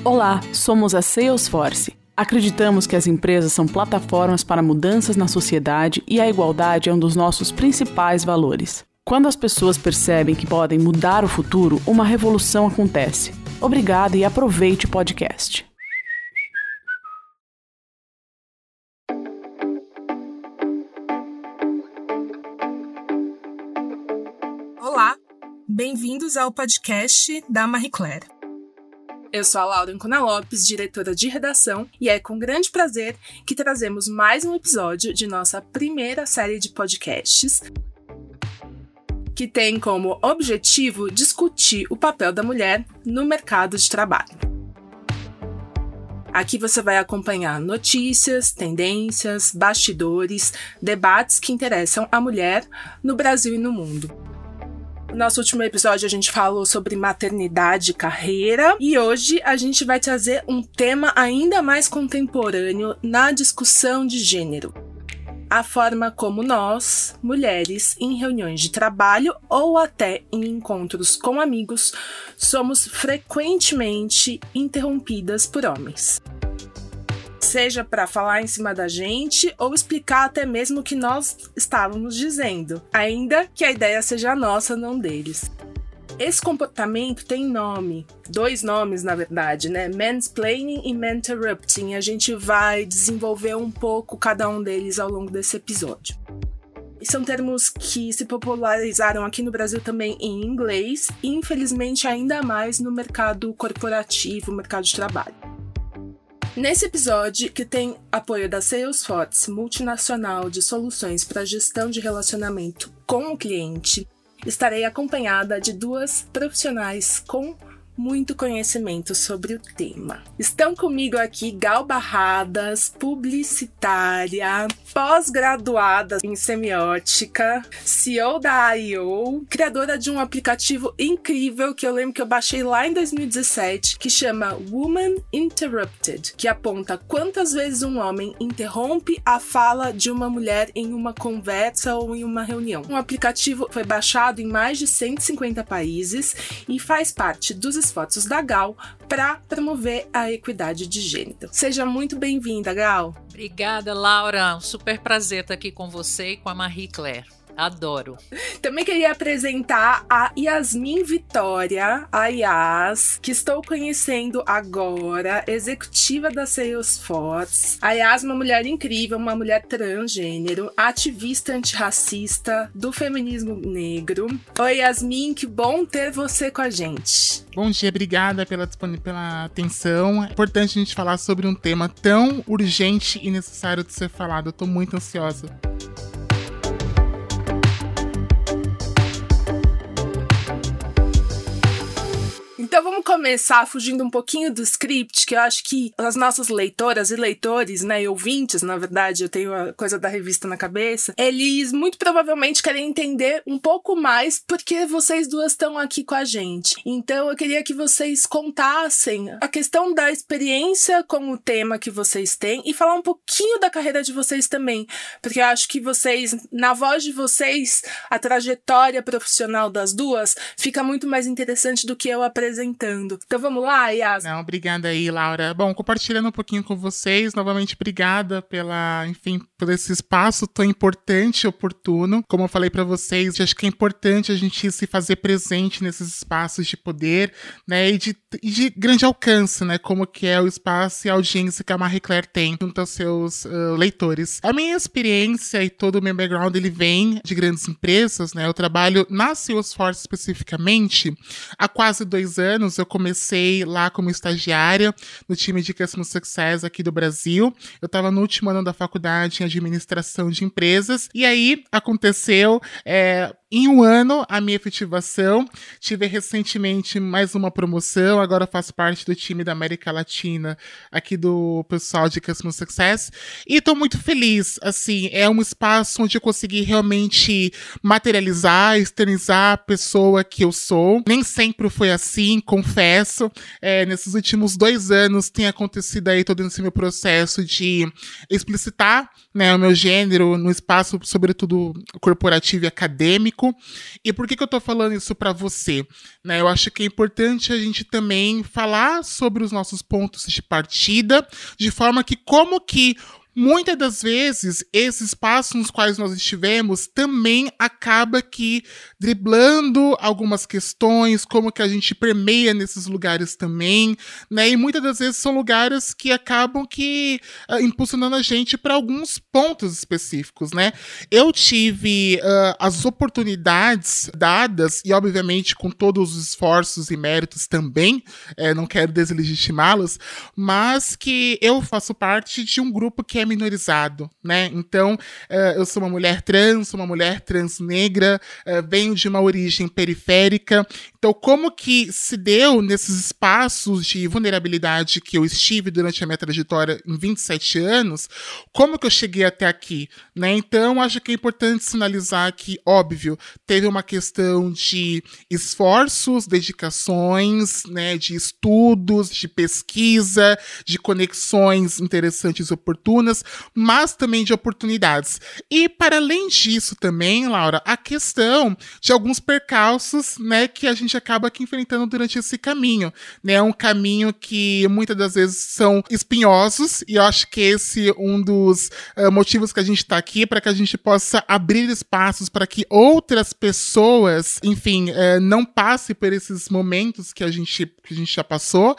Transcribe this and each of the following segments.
Olá, somos a Salesforce. Acreditamos que as empresas são plataformas para mudanças na sociedade e a igualdade é um dos nossos principais valores. Quando as pessoas percebem que podem mudar o futuro, uma revolução acontece. Obrigada e aproveite o podcast. Olá, bem-vindos ao podcast da Marie Claire. Eu sou a Laura Ancona Lopes, diretora de redação, e é com grande prazer que trazemos mais um episódio de nossa primeira série de podcasts, que tem como objetivo discutir o papel da mulher no mercado de trabalho. Aqui você vai acompanhar notícias, tendências, bastidores, debates que interessam a mulher no Brasil e no mundo. No nosso último episódio a gente falou sobre maternidade e carreira e hoje a gente vai trazer um tema ainda mais contemporâneo na discussão de gênero. A forma como nós, mulheres, em reuniões de trabalho ou até em encontros com amigos, somos frequentemente interrompidas por homens seja para falar em cima da gente ou explicar até mesmo o que nós estávamos dizendo, ainda que a ideia seja nossa, não deles. Esse comportamento tem nome, dois nomes na verdade, né? Mansplaining e Manterrupting. A gente vai desenvolver um pouco cada um deles ao longo desse episódio. E são termos que se popularizaram aqui no Brasil também em inglês e infelizmente ainda mais no mercado corporativo, mercado de trabalho. Nesse episódio, que tem apoio da Salesforce, multinacional de soluções para gestão de relacionamento com o cliente, estarei acompanhada de duas profissionais com muito conhecimento sobre o tema. Estão comigo aqui Gal Barradas, publicitária, pós-graduada em semiótica, CEO da IO, criadora de um aplicativo incrível que eu lembro que eu baixei lá em 2017, que chama Woman Interrupted, que aponta quantas vezes um homem interrompe a fala de uma mulher em uma conversa ou em uma reunião. Um aplicativo foi baixado em mais de 150 países e faz parte dos esforços da Gal para promover a equidade de gênero. Seja muito bem-vinda, Gal. Obrigada, Laura. Um super prazer estar aqui com você e com a Marie Claire. Adoro. Também queria apresentar a Yasmin Vitória, a Yas, que estou conhecendo agora, executiva da Salesforce. A Yas é uma mulher incrível, uma mulher transgênero, ativista antirracista do feminismo negro. Oi, Yasmin, que bom ter você com a gente. Bom dia, obrigada pela, pela atenção. É importante a gente falar sobre um tema tão urgente e necessário de ser falado. Eu tô muito ansiosa. Começar fugindo um pouquinho do script, que eu acho que as nossas leitoras e leitores, né, e ouvintes, na verdade, eu tenho a coisa da revista na cabeça, eles muito provavelmente querem entender um pouco mais porque vocês duas estão aqui com a gente. Então eu queria que vocês contassem a questão da experiência com o tema que vocês têm e falar um pouquinho da carreira de vocês também, porque eu acho que vocês, na voz de vocês, a trajetória profissional das duas fica muito mais interessante do que eu apresentando apresentando. Então vamos lá, Yas? Não, obrigada aí, Laura. Bom, compartilhando um pouquinho com vocês, novamente obrigada pela, enfim, por esse espaço tão importante e oportuno. Como eu falei para vocês, acho que é importante a gente se fazer presente nesses espaços de poder, né, e de, e de grande alcance, né, como que é o espaço e a audiência que a Marie Claire tem junto aos seus uh, leitores. A minha experiência e todo o meu background, ele vem de grandes empresas, né, eu trabalho na Salesforce especificamente há quase dois anos eu comecei lá como estagiária no time de Customer Success aqui do Brasil. Eu estava no último ano da faculdade em administração de empresas. E aí aconteceu é, em um ano, a minha efetivação, tive recentemente mais uma promoção, agora faço parte do time da América Latina, aqui do pessoal de Customer Success, e estou muito feliz, assim, é um espaço onde eu consegui realmente materializar, externizar a pessoa que eu sou. Nem sempre foi assim, confesso, é, nesses últimos dois anos tem acontecido aí todo esse meu processo de explicitar, né, o meu gênero no espaço, sobretudo corporativo e acadêmico, E por que, que eu tô falando isso para você? Né, eu acho que é importante a gente também falar sobre os nossos pontos de partida, de forma que como que Muitas das vezes, esses espaços nos quais nós estivemos também acaba que driblando algumas questões, como que a gente permeia nesses lugares também, né? E muitas das vezes são lugares que acabam que uh, impulsionando a gente para alguns pontos específicos, né? Eu tive uh, as oportunidades dadas, e obviamente com todos os esforços e méritos também, é, não quero deslegitimá-los, mas que eu faço parte de um grupo que é minorizado, né? Então, uh, eu sou uma mulher trans, uma mulher trans negra, uh, venho de uma origem periférica. Então, como que se deu nesses espaços de vulnerabilidade que eu estive durante a minha trajetória em 27 anos, como que eu cheguei até aqui, né? Então, acho que é importante sinalizar que, óbvio, teve uma questão de esforços, dedicações, né, de estudos, de pesquisa, de conexões interessantes e oportunas, mas também de oportunidades. E para além disso também, Laura, a questão de alguns percalços, né, que a gente acaba aqui enfrentando durante esse caminho, né? Um caminho que muitas das vezes são espinhosos e eu acho que esse é um dos uh, motivos que a gente está aqui para que a gente possa abrir espaços para que outras pessoas, enfim, uh, não passem por esses momentos que a gente que a gente já passou,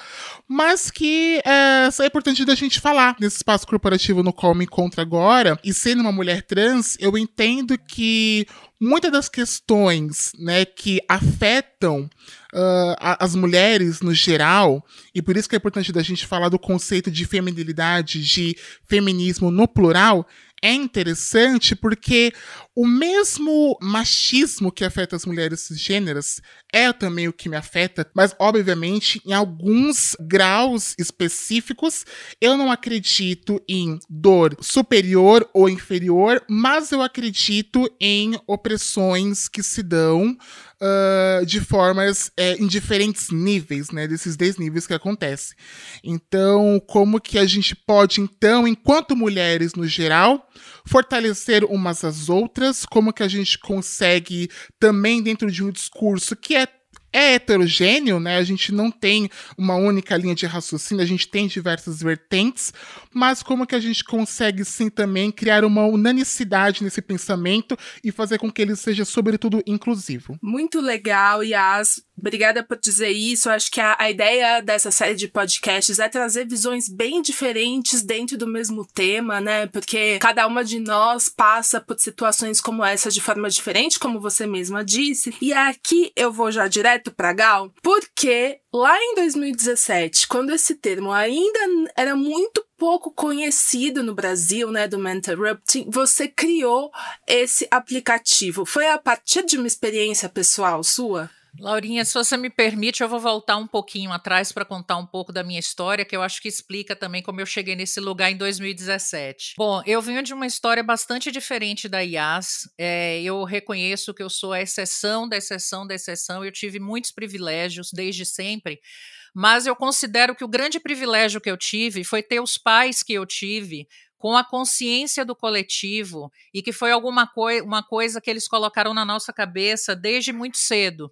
mas que uh, é importante da gente falar nesse espaço corporativo no qual me encontro agora, e sendo uma mulher trans, eu entendo que muitas das questões né, que afetam uh, as mulheres no geral, e por isso que é importante da gente falar do conceito de feminilidade, de feminismo no plural, é interessante porque o mesmo machismo que afeta as mulheres cisgêneras é também o que me afeta, mas obviamente em alguns graus específicos eu não acredito em dor superior ou inferior, mas eu acredito em opressões que se dão uh, de formas é, em diferentes níveis, né? Desses 10 níveis que acontece. Então, como que a gente pode, então, enquanto mulheres no geral, fortalecer umas às outras? Como que a gente consegue também dentro de um discurso que é é heterogêneo, né? A gente não tem uma única linha de raciocínio, a gente tem diversas vertentes, mas como que a gente consegue sim também criar uma unanicidade nesse pensamento e fazer com que ele seja sobretudo inclusivo? Muito legal, Yas. Obrigada por dizer isso. Acho que a, a ideia dessa série de podcasts é trazer visões bem diferentes dentro do mesmo tema, né? Porque cada uma de nós passa por situações como essa de forma diferente, como você mesma disse. E aqui eu vou já direto para Gal, porque lá em 2017, quando esse termo ainda era muito pouco conhecido no Brasil, né, do Mentorrupting, você criou esse aplicativo. Foi a partir de uma experiência pessoal sua? Laurinha, se você me permite, eu vou voltar um pouquinho atrás para contar um pouco da minha história, que eu acho que explica também como eu cheguei nesse lugar em 2017. Bom, eu venho de uma história bastante diferente da IAS. É, eu reconheço que eu sou a exceção da exceção da exceção. Eu tive muitos privilégios desde sempre, mas eu considero que o grande privilégio que eu tive foi ter os pais que eu tive com a consciência do coletivo e que foi alguma coi uma coisa que eles colocaram na nossa cabeça desde muito cedo.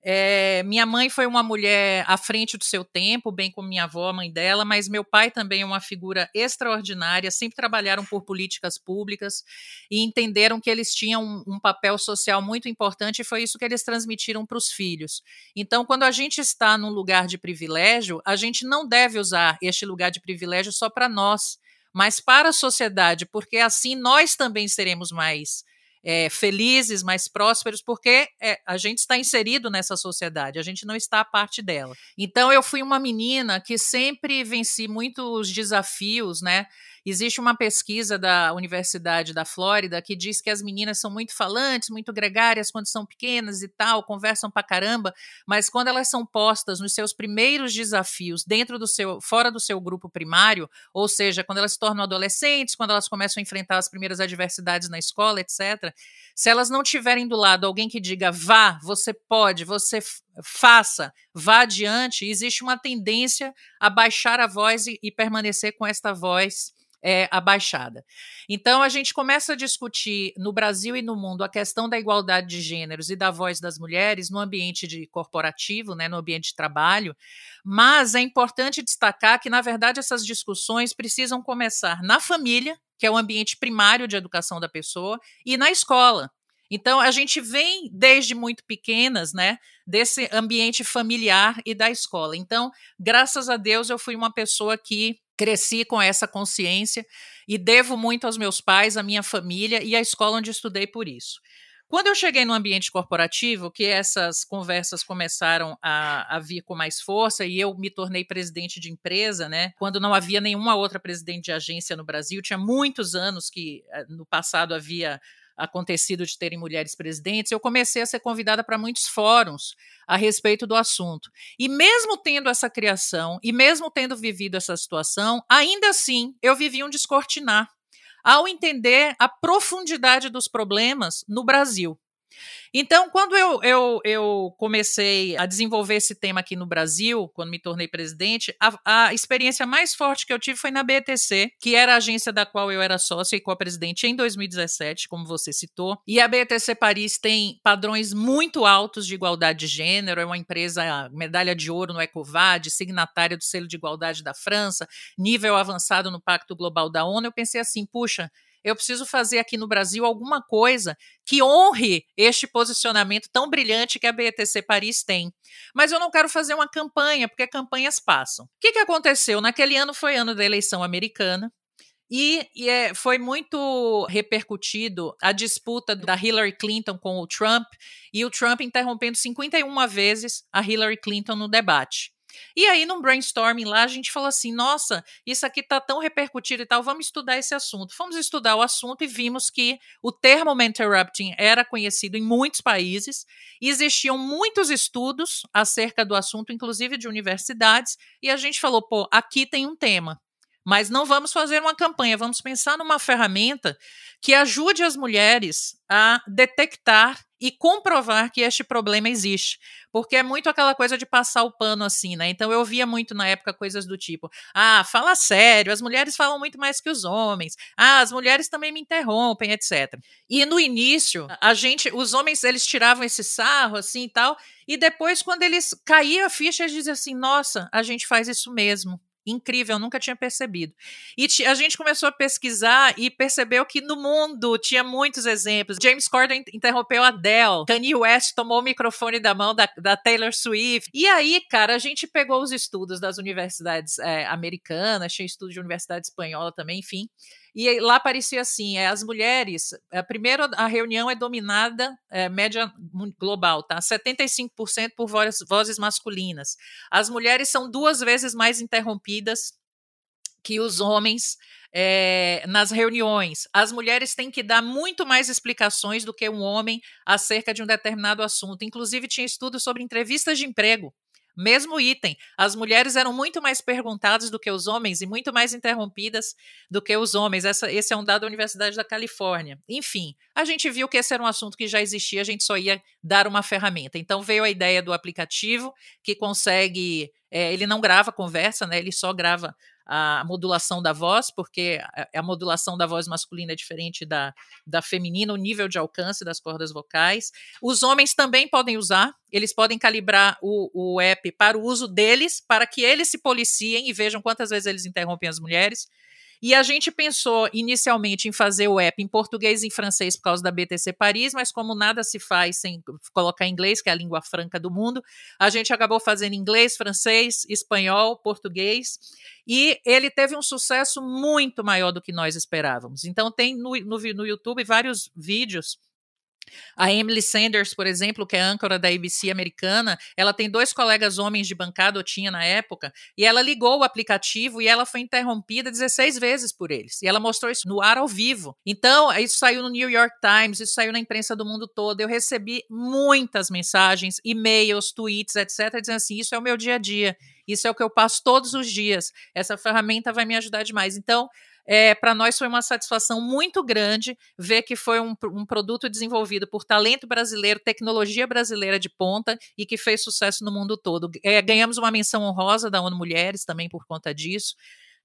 É, minha mãe foi uma mulher à frente do seu tempo, bem como minha avó, a mãe dela, mas meu pai também é uma figura extraordinária. Sempre trabalharam por políticas públicas e entenderam que eles tinham um, um papel social muito importante e foi isso que eles transmitiram para os filhos. Então, quando a gente está num lugar de privilégio, a gente não deve usar este lugar de privilégio só para nós, mas para a sociedade, porque assim nós também seremos mais é, felizes, mais prósperos, porque é, a gente está inserido nessa sociedade, a gente não está a parte dela. Então eu fui uma menina que sempre venci muitos desafios, né? Existe uma pesquisa da Universidade da Flórida que diz que as meninas são muito falantes, muito gregárias quando são pequenas e tal, conversam pra caramba, mas quando elas são postas nos seus primeiros desafios dentro do seu, fora do seu grupo primário, ou seja, quando elas se tornam adolescentes, quando elas começam a enfrentar as primeiras adversidades na escola, etc. Se elas não tiverem do lado alguém que diga vá, você pode, você faça, vá adiante, existe uma tendência a baixar a voz e, e permanecer com esta voz é a Baixada. Então, a gente começa a discutir no Brasil e no mundo a questão da igualdade de gêneros e da voz das mulheres no ambiente de corporativo, né, no ambiente de trabalho, mas é importante destacar que, na verdade, essas discussões precisam começar na família, que é o ambiente primário de educação da pessoa, e na escola. Então, a gente vem desde muito pequenas, né, desse ambiente familiar e da escola. Então, graças a Deus, eu fui uma pessoa que cresci com essa consciência e devo muito aos meus pais, à minha família e à escola onde estudei por isso. Quando eu cheguei no ambiente corporativo, que essas conversas começaram a, a, vir com mais força e eu me tornei presidente de empresa, né? Quando não havia nenhuma outra presidente de agência no Brasil, tinha muitos anos que eh, no passado havia acontecido de terem mulheres presidentes, eu comecei a ser convidada para muitos fóruns a respeito do assunto. E mesmo tendo essa criação, e mesmo tendo vivido essa situação, ainda assim eu vivi um descortinar ao entender a profundidade dos problemas no Brasil. Então, quando eu, eu, eu, comecei a desenvolver esse tema aqui no Brasil, quando me tornei presidente, a, a, experiência mais forte que eu tive foi na BTC, que era a agência da qual eu era sócio e co-presidente em 2017, como você citou. E a BTC Paris tem padrões muito altos de igualdade de gênero, é uma empresa medalha de ouro no ECOVAD, signatária do selo de igualdade da França, nível avançado no Pacto Global da ONU. Eu pensei assim, puxa eu preciso fazer aqui no Brasil alguma coisa que honre este posicionamento tão brilhante que a BTC Paris tem. Mas eu não quero fazer uma campanha, porque campanhas passam. O que, que aconteceu? Naquele ano foi ano da eleição americana. E, e é, foi muito repercutido a disputa da Hillary Clinton com o Trump, e o Trump interrompendo 51 vezes a Hillary Clinton no debate. E aí, num brainstorming lá, a gente falou assim: nossa, isso aqui está tão repercutido e tal, vamos estudar esse assunto. Fomos estudar o assunto e vimos que o termo interrupting era conhecido em muitos países, e existiam muitos estudos acerca do assunto, inclusive de universidades, e a gente falou: pô, aqui tem um tema. Mas não vamos fazer uma campanha, vamos pensar numa ferramenta que ajude as mulheres a detectar e comprovar que este problema existe. Porque é muito aquela coisa de passar o pano assim, né? Então eu via muito na época coisas do tipo: ah, fala sério, as mulheres falam muito mais que os homens, ah, as mulheres também me interrompem, etc. E no início, a gente, os homens, eles tiravam esse sarro assim e tal, e depois, quando eles caía a ficha, eles diziam assim: nossa, a gente faz isso mesmo. Incrível, nunca tinha percebido. E a gente começou a pesquisar e percebeu que no mundo tinha muitos exemplos. James Corden interrompeu a Adele, Kanye West tomou o microfone da mão da, da Taylor Swift. E aí, cara, a gente pegou os estudos das universidades é, americanas, tinha estudo de universidade espanhola também, enfim. E lá parecia assim: é, as mulheres, é, primeiro a reunião é dominada, é, média global, tá? 75% por vozes, vozes masculinas. As mulheres são duas vezes mais interrompidas que os homens é, nas reuniões. As mulheres têm que dar muito mais explicações do que um homem acerca de um determinado assunto. Inclusive, tinha estudos sobre entrevistas de emprego. Mesmo item. As mulheres eram muito mais perguntadas do que os homens e muito mais interrompidas do que os homens. Essa, esse é um dado da Universidade da Califórnia. Enfim, a gente viu que esse era um assunto que já existia, a gente só ia dar uma ferramenta. Então veio a ideia do aplicativo que consegue. É, ele não grava conversa, né? Ele só grava a modulação da voz, porque a, modulação da voz masculina é diferente da, da feminina, o nível de alcance das cordas vocais. Os homens também podem usar, eles podem calibrar o, o app para o uso deles, para que eles se policiem e vejam quantas vezes eles interrompem as mulheres. E a gente pensou inicialmente em fazer o app em português e em francês por causa da BTC Paris, mas como nada se faz sem colocar inglês, que é a língua franca do mundo, a gente acabou fazendo inglês, francês, espanhol, português, e ele teve um sucesso muito maior do que nós esperávamos. Então tem no, no, no YouTube vários vídeos a Emily Sanders, por exemplo, que é âncora da ABC americana, ela tem dois colegas homens de bancada, ou tinha na época, e ela ligou o aplicativo e ela foi interrompida 16 vezes por eles. E ela mostrou isso no ar ao vivo. Então, isso saiu no New York Times, isso saiu na imprensa do mundo todo. Eu recebi muitas mensagens, e-mails, tweets, etc., dizendo assim: isso é o meu dia a dia. Isso é o que eu passo todos os dias. Essa ferramenta vai me ajudar demais. Então, é, para nós foi uma satisfação muito grande ver que foi um, um, produto desenvolvido por talento brasileiro, tecnologia brasileira de ponta e que fez sucesso no mundo todo. É, ganhamos uma menção honrosa da ONU Mulheres também por conta disso.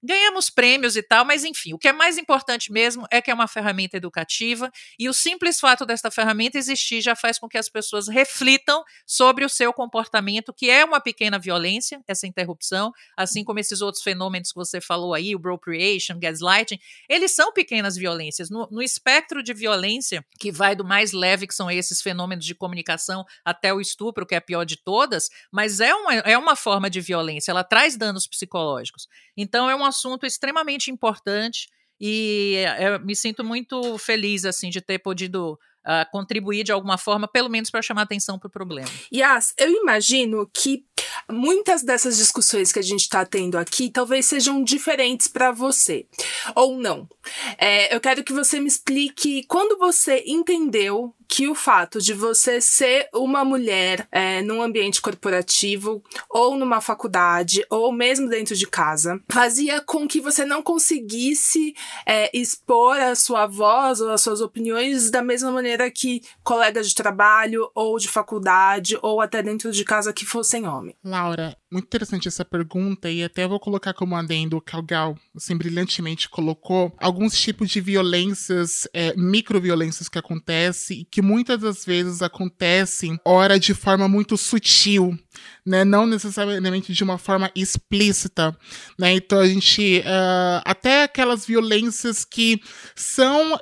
Ganhamos prêmios e tal, mas enfim, o que é mais importante mesmo é que é uma ferramenta educativa e o simples fato desta ferramenta existir já faz com que as pessoas reflitam sobre o seu comportamento, que é uma pequena violência, essa interrupção, assim como esses outros fenômenos que você falou aí, o appropriation, gaslighting, eles são pequenas violências. No, no espectro de violência, que vai do mais leve, que são esses fenômenos de comunicação, até o estupro, que é a pior de todas, mas é uma, é uma forma de violência, ela traz danos psicológicos. Então é um assunto extremamente importante e eu me sinto muito feliz assim de ter podido uh, contribuir de alguma forma, pelo menos para chamar atenção para o problema. Yas, eu imagino que muitas dessas discussões que a gente está tendo aqui talvez sejam diferentes para você, ou não. É, eu quero que você me explique quando você entendeu que o fato de você ser uma mulher é, num ambiente corporativo, ou numa faculdade, ou mesmo dentro de casa, fazia com que você não conseguisse é, expor a sua voz ou as suas opiniões da mesma maneira que colegas de trabalho, ou de faculdade, ou até dentro de casa que fossem homens. Laura, muito interessante essa pergunta, e até vou colocar como adendo o Calgal, assim, brilhantemente colocou, alguns tipos de violências, é, microviolências que acontecem e que muitas das vezes acontecem, ora de forma muito sutil, né? Não necessariamente de uma forma explícita, né? Então a gente uh, até aquelas violências que são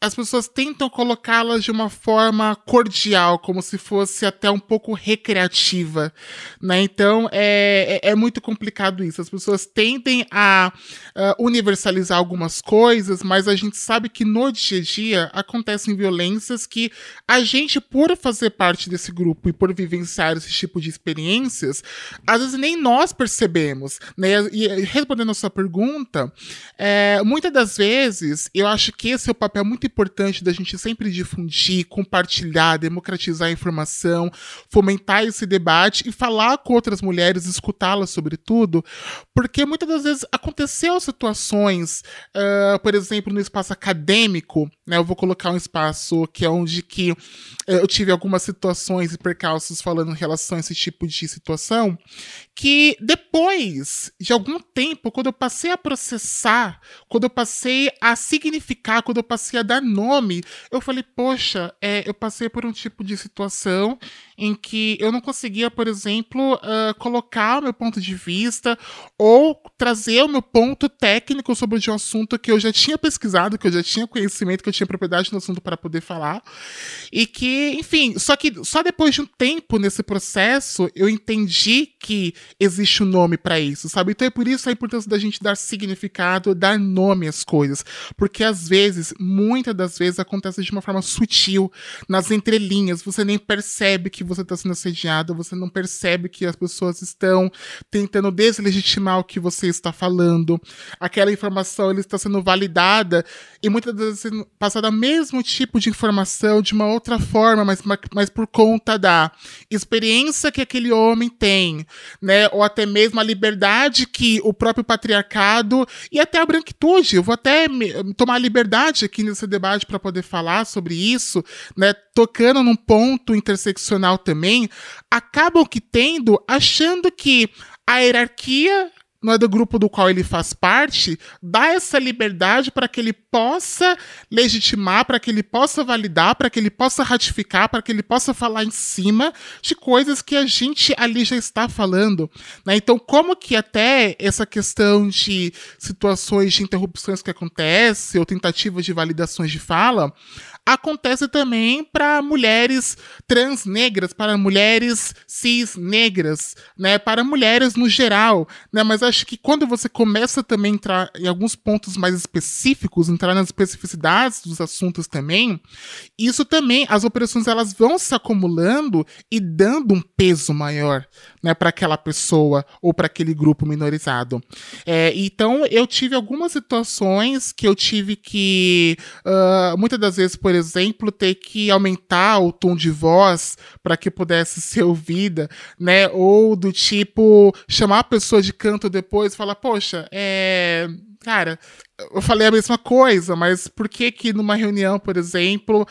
as pessoas tentam colocá-las de uma forma cordial, como se fosse até um pouco recreativa, né? Então é, é, é muito complicado isso. As pessoas tendem a uh, universalizar algumas coisas, mas a gente sabe que no dia a dia acontecem violências que a gente, por fazer parte desse grupo e por vivenciar esse tipo de experiências, às vezes nem nós percebemos, né? E respondendo a sua pergunta, é, muitas das vezes eu acho que esse é o papel muito importante da gente sempre difundir, compartilhar, democratizar a informação, fomentar esse debate e falar com outras mulheres, escutá-las sobretudo, porque muitas das vezes aconteceu situações, uh, por exemplo, no espaço acadêmico, né, eu vou colocar um espaço que é onde que uh, eu tive algumas situações e percalços falando em relação a esse tipo de situação, que depois de algum tempo, quando eu passei a processar, quando eu passei a significar, quando eu passei a dar nome, eu falei, poxa, é, eu passei por um tipo de situação em que eu não conseguia, por exemplo, uh, colocar o meu ponto de vista ou trazer o meu ponto técnico sobre um assunto que eu já tinha pesquisado, que eu já tinha conhecimento, que eu tinha propriedade no assunto para poder falar. E que, enfim, só que só depois de um tempo nesse processo eu entendi que existe um nome para isso, sabe? Então é por isso a importância da gente dar significado, dar nome às coisas. Porque às vezes, muitas das vezes, acontece de uma forma sutil, nas entrelinhas, você nem percebe que você está sendo assediado, você não percebe que as pessoas estão tentando deslegitimar o que você está falando. Aquela informação ele está sendo validada e muitas vezes sendo passada o mesmo tipo de informação de uma outra forma, mas, mas por conta da experiência que aquele homem tem, né? Ou até mesmo a liberdade que o próprio patriarcado e até a branquitude. Eu vou até me, tomar liberdade aqui nesse debate para poder falar sobre isso, né? Tocando num ponto interseccional também, acabam que tendo, achando que a hierarquia não é do grupo do qual ele faz parte, dá essa liberdade para que ele possa legitimar, para que ele possa validar, para que ele possa ratificar, para que ele possa falar em cima de coisas que a gente ali já está falando. Né? Então, como que até essa questão de situações de interrupções que acontecem, ou tentativas de validações de fala, acontece também para mulheres trans negras, para mulheres cis negras, né, para mulheres no geral, né, mas acho que quando você começa também a entrar em alguns pontos mais específicos, entrar nas especificidades dos assuntos também, isso também, as operações elas vão se acumulando e dando um peso maior, né, para aquela pessoa ou para aquele grupo minorizado. É, então eu tive algumas situações que eu tive que, uh, muitas das vezes, por exemplo, ter que aumentar o tom de voz para que pudesse ser ouvida, né, ou do tipo chamar a pessoa de canto de, depois e fala, poxa, é. Cara, eu falei a mesma coisa, mas por que que numa reunião, por exemplo,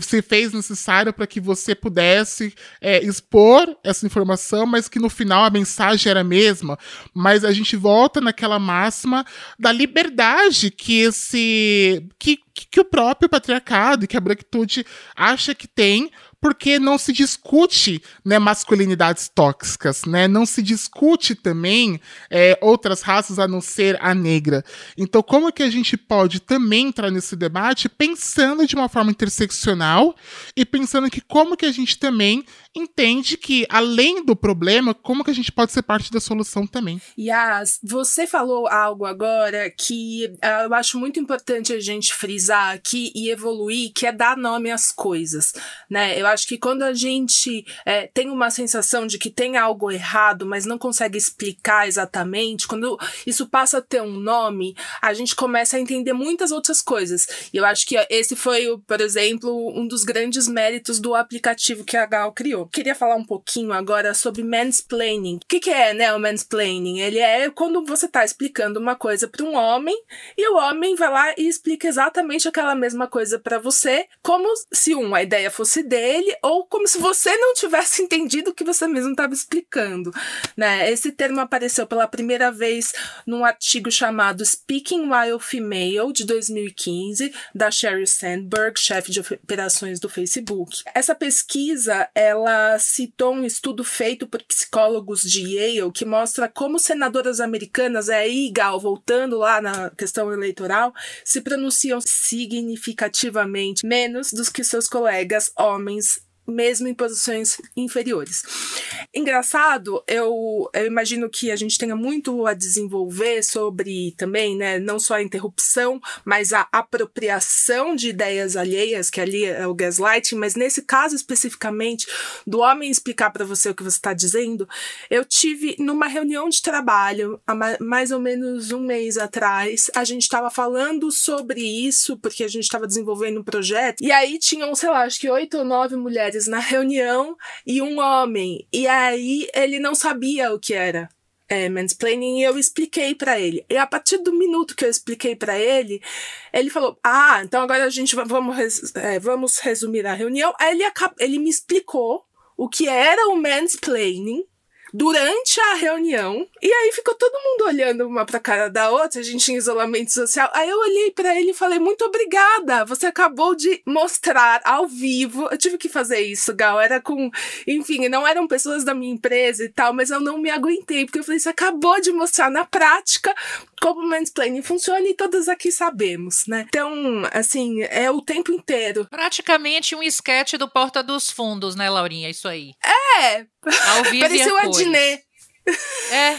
se fez necessário para que você pudesse é, expor essa informação, mas que no final a mensagem era a mesma? Mas a gente volta naquela máxima da liberdade que esse que, que o próprio patriarcado e que a branquitude acha que tem porque não se discute né, masculinidades tóxicas, né? Não se discute também é, outras raças a não ser a negra. Então, como que a gente pode também entrar nesse debate pensando de uma forma interseccional e pensando que como que a gente também entende que, além do problema, como que a gente pode ser parte da solução também. Yas, você falou algo agora que uh, eu acho muito importante a gente frisar aqui e evoluir, que é dar nome às coisas, né? Eu acho que quando a gente é, tem uma sensação de que tem algo errado, mas não consegue explicar exatamente, quando isso passa a ter um nome, a gente começa a entender muitas outras coisas. E eu acho que esse foi, por exemplo, um dos grandes méritos do aplicativo que a Gal criou queria falar um pouquinho agora sobre mansplaining. O que, que é, né, o mansplaining? Ele é quando você está explicando uma coisa para um homem e o homem vai lá e explica exatamente aquela mesma coisa para você, como se um, a ideia fosse dele, ou como se você não tivesse entendido o que você mesmo estava explicando, né? Esse termo apareceu pela primeira vez num artigo chamado Speaking While Female, de 2015, da Sherry Sandberg, chefe de operações do Facebook. Essa pesquisa, ela citou um estudo feito por psicólogos de Yale que mostra como senadoras americanas, é aí, Gal, voltando lá na questão eleitoral, se pronunciam significativamente menos dos que seus colegas homens mesmo em posições inferiores. Engraçado, eu, eu, imagino que a gente tenha muito a desenvolver sobre também, né, não só a interrupção, mas a apropriação de ideias alheias, que ali é o gaslighting, mas nesse caso especificamente do homem explicar para você o que você está dizendo, eu tive numa reunião de trabalho há mais ou menos um mês atrás, a gente estava falando sobre isso porque a gente estava desenvolvendo um projeto e aí tinham, sei lá, acho que oito ou nove mulheres mulheres na reunião e um homem. E aí ele não sabia o que era é, mansplaining e eu expliquei para ele. E a partir do minuto que eu expliquei para ele, ele falou: Ah, então agora a gente vamos, res, é, vamos resumir a reunião. Aí ele, ele me explicou o que era o mansplaining durante a reunião. E aí ficou todo mundo olhando uma pra cara da outra, a gente em isolamento social. Aí eu olhei para ele e falei: "Muito obrigada. Você acabou de mostrar ao vivo. Eu tive que fazer isso, Gal. Era com, enfim, não eram pessoas da minha empresa e tal, mas eu não me aguentei, porque eu falei: "Você acabou de mostrar na prática como o mansplaining funciona e todas aqui sabemos, né? Então, assim, é o tempo inteiro. Praticamente um esquete do Porta dos Fundos, né, Laurinha? Isso aí. É! Ao vivo Parecia o Adnet. É.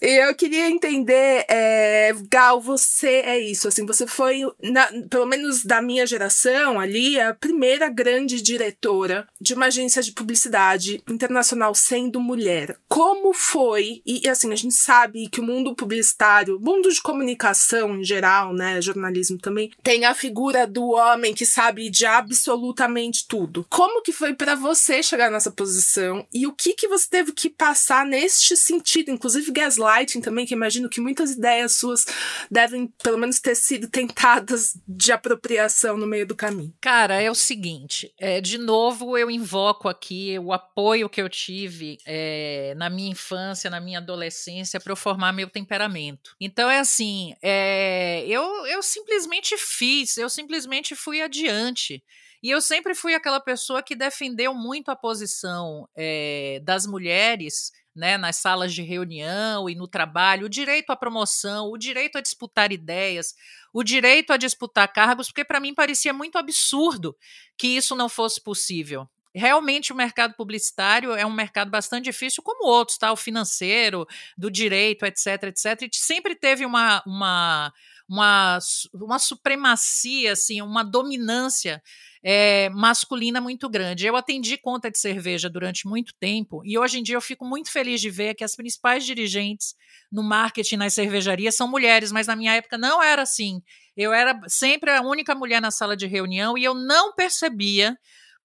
eu queria entender, é, Gal, você é isso, assim, você foi, na, pelo menos da minha geração ali, a primeira grande diretora de uma agência de publicidade internacional sendo mulher. Como foi, e assim, a gente sabe que o mundo publicitário, mundo de comunicação em geral, né, jornalismo também, tem a figura do homem que sabe de absolutamente tudo. Como que foi para você chegar nessa posição e o que que você teve que passar nesse neste sentido, inclusive gaslighting também, que imagino que muitas ideias suas devem, pelo menos, ter sido tentadas de apropriação no meio do caminho. Cara, é o seguinte, é, de novo eu invoco aqui o apoio que eu tive é, na minha infância, na minha adolescência, para eu formar meu temperamento. Então é assim, é, eu, eu simplesmente fiz, eu simplesmente fui adiante. E eu sempre fui aquela pessoa que defendeu muito a posição é, das mulheres né, nas salas de reunião e no trabalho, o direito à promoção, o direito a disputar ideias, o direito a disputar cargos, porque para mim parecia muito absurdo que isso não fosse possível. Realmente o mercado publicitário é um mercado bastante difícil, como outros, tá? O financeiro, do direito, etc, etc. E sempre teve uma, uma, uma, uma supremacia, assim, uma dominância é, masculina muito grande. Eu atendi conta de cerveja durante muito tempo e hoje em dia eu fico muito feliz de ver que as principais dirigentes no marketing nas cervejarias são mulheres, mas na minha época não era assim. Eu era sempre a única mulher na sala de reunião e eu não percebia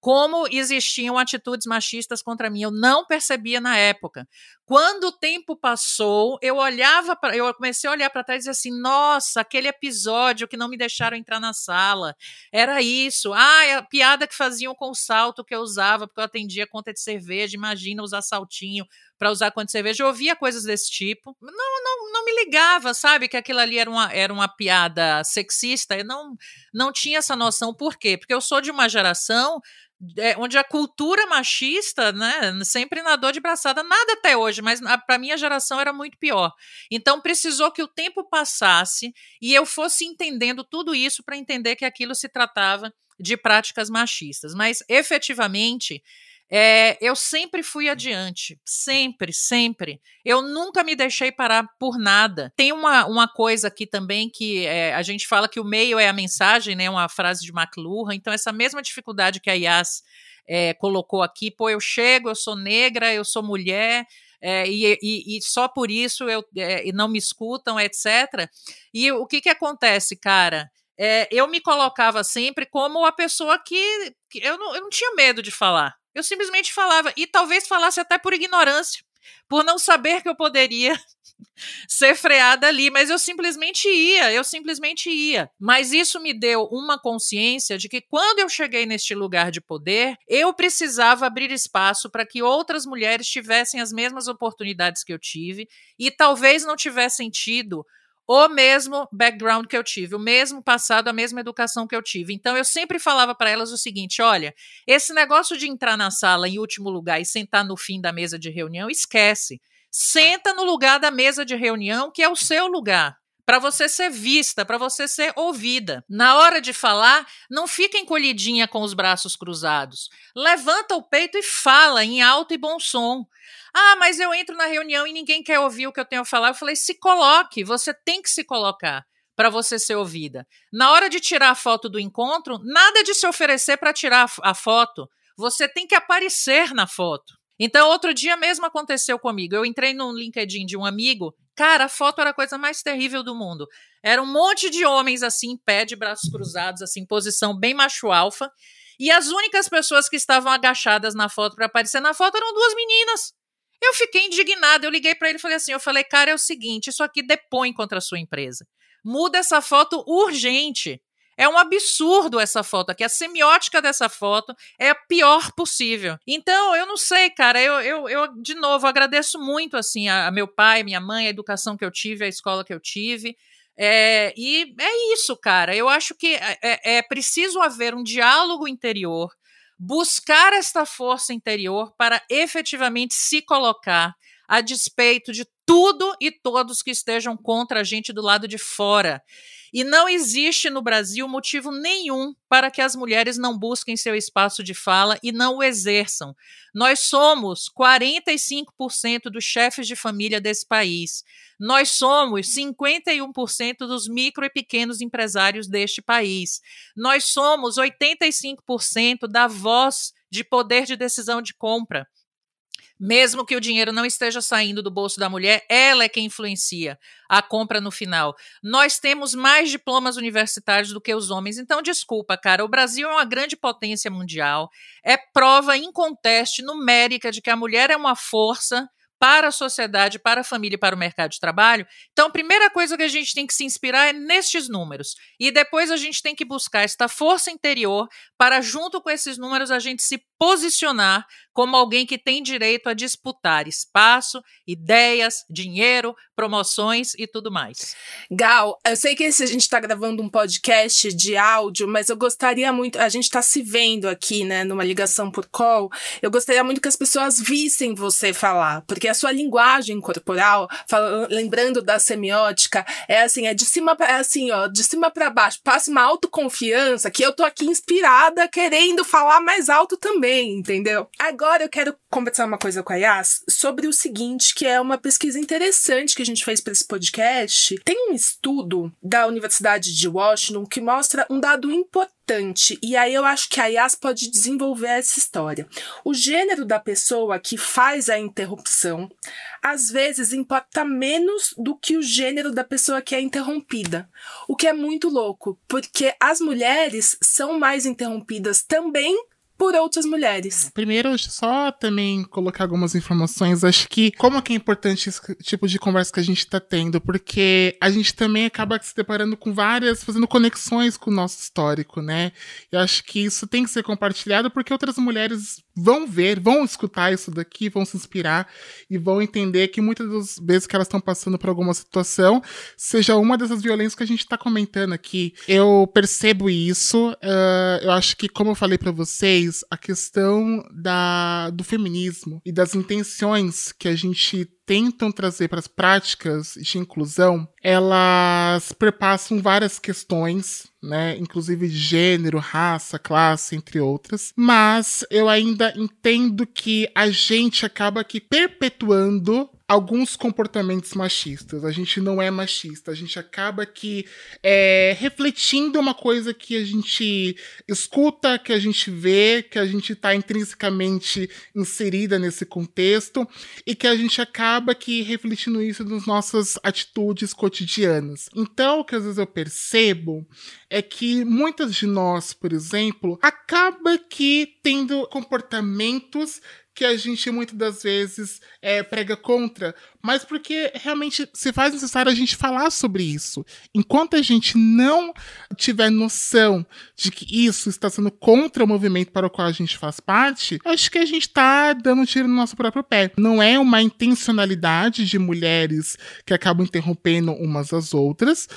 como existiam atitudes machistas contra mim. Eu não percebia na época. Quando o tempo passou, eu olhava para, eu comecei a olhar para trás e dizer assim: "Nossa, aquele episódio que não me deixaram entrar na sala. Era isso. Ah, a piada que faziam com o salto que eu usava porque eu atendia conta de cerveja. Imagina usar saltinho para usar de cerveja. Eu ouvia coisas desse tipo. Não, não, não me ligava, sabe, que aquilo ali era uma, era uma piada sexista. Eu não, não tinha essa noção. Por quê? Porque eu sou de uma geração é, onde a cultura machista, né, sempre nadou de braçada, nada até hoje, mas para minha geração era muito pior. Então precisou que o tempo passasse e eu fosse entendendo tudo isso para entender que aquilo se tratava de práticas machistas. Mas efetivamente é, eu sempre fui adiante, sempre, sempre. Eu nunca me deixei parar por nada. Tem uma, uma coisa aqui também que é, a gente fala que o meio é a mensagem, né? Uma frase de McLuhan. Então, essa mesma dificuldade que a Yas é, colocou aqui, pô, eu chego, eu sou negra, eu sou mulher, é, e, e, e, só por isso eu, é, não me escutam, etc. E o que, que acontece, cara? É, eu me colocava sempre como a pessoa que, que eu, não, eu não tinha medo de falar. Eu simplesmente falava, e talvez falasse até por ignorância, por não saber que eu poderia ser freada ali, mas eu simplesmente ia, eu simplesmente ia. Mas isso me deu uma consciência de que quando eu cheguei neste lugar de poder, eu precisava abrir espaço para que outras mulheres tivessem as mesmas oportunidades que eu tive e talvez não tivessem tido o mesmo background que eu tive, o mesmo passado, a mesma educação que eu tive. Então eu sempre falava para elas o seguinte: olha, esse negócio de entrar na sala em último lugar e sentar no fim da mesa de reunião, esquece. Senta no lugar da mesa de reunião, que é o seu lugar para você ser vista, para você ser ouvida. Na hora de falar, não fica encolhidinha com os braços cruzados. Levanta o peito e fala em alto e bom som. Ah, mas eu entro na reunião e ninguém quer ouvir o que eu tenho a falar. Eu falei: se coloque, você tem que se colocar para você ser ouvida. Na hora de tirar a foto do encontro, nada de se oferecer para tirar a foto. Você tem que aparecer na foto. Então, outro dia mesmo aconteceu comigo. Eu entrei no LinkedIn de um amigo. Cara, a foto era a coisa mais terrível do mundo. Era um monte de homens assim, em pé, de braços cruzados, assim, posição bem macho alfa. E as únicas pessoas que estavam agachadas na foto para aparecer na foto eram duas meninas. Eu fiquei indignada, eu liguei para ele e falei assim, eu falei, cara, é o seguinte, isso aqui depõe contra a sua empresa. Muda essa foto urgente. É um absurdo essa foto aqui. A semiótica dessa foto é a pior possível. Então, eu não sei, cara. Eu, eu, eu de novo, agradeço muito assim a, a meu pai, minha mãe, a educação que eu tive, a escola que eu tive. É, e é isso, cara. Eu acho que é, é, é preciso haver um diálogo interior buscar esta força interior para efetivamente se colocar a despeito de tudo e todos que estejam contra a gente do lado de fora. E não existe no Brasil motivo nenhum para que as mulheres não busquem seu espaço de fala e não o exerçam. Nós somos 45% dos chefes de família desse país. Nós somos 51% dos micro e pequenos empresários deste país. Nós somos 85% da voz de poder de decisão de compra. Mesmo que o dinheiro não esteja saindo do bolso da mulher, ela é quem influencia a compra no final. Nós temos mais diplomas universitários do que os homens, então desculpa, cara. O Brasil é uma grande potência mundial, é prova inconteste, numérica, de que a mulher é uma força para a sociedade, para a família e para o mercado de trabalho. Então, a primeira coisa que a gente tem que se inspirar é nestes números. E depois a gente tem que buscar esta força interior para, junto com esses números, a gente se posicionar como alguém que tem direito a disputar espaço, ideias, dinheiro, promoções e tudo mais. Gal, eu sei que esse, a gente está gravando um podcast de áudio, mas eu gostaria muito. A gente está se vendo aqui, né, numa ligação por call. Eu gostaria muito que as pessoas vissem você falar, porque a sua linguagem corporal, lembrando da semiótica, é assim, é de cima é assim, ó, de cima para baixo. Passa uma autoconfiança que eu tô aqui inspirada, querendo falar mais alto também, entendeu? Agora Agora eu quero conversar uma coisa com a Yas sobre o seguinte, que é uma pesquisa interessante que a gente fez para esse podcast. Tem um estudo da Universidade de Washington que mostra um dado importante. E aí eu acho que a Yas pode desenvolver essa história. O gênero da pessoa que faz a interrupção às vezes importa menos do que o gênero da pessoa que é interrompida. O que é muito louco, porque as mulheres são mais interrompidas também por outras mulheres. Primeiro, só também colocar algumas informações. Acho que como que é importante esse tipo de conversa que a gente está tendo, porque a gente também acaba se deparando com várias, fazendo conexões com o nosso histórico, né? Eu acho que isso tem que ser compartilhado porque outras mulheres vão ver, vão escutar isso daqui, vão se inspirar e vão entender que muitas das vezes que elas estão passando por alguma situação, seja uma dessas violências que a gente está comentando aqui. Eu percebo isso. Uh, eu acho que, como eu falei para vocês, a questão da, do feminismo e das intenções que a gente tentam trazer para as práticas de inclusão, elas perpassam várias questões, né, inclusive de gênero, raça, classe, entre outras. Mas eu ainda entendo que a gente acaba aqui perpetuando alguns comportamentos machistas. A gente não é machista, a gente acaba aqui é, refletindo uma coisa que a gente escuta, que a gente vê, que a gente está intrinsecamente inserida nesse contexto e que a gente acaba aqui refletindo isso nas nossas atitudes cotidianas. Então, o que às vezes eu percebo é que muitas de nós, por exemplo, acaba que tendo comportamentos que a gente muitas das vezes é, prega contra, mas porque realmente se faz necessário a gente falar sobre isso. Enquanto a gente não tiver noção de que isso está sendo contra o movimento para o qual a gente faz parte, acho que a gente está dando tiro no nosso próprio pé. Não é uma intencionalidade de mulheres que acabam interrompendo umas às outras,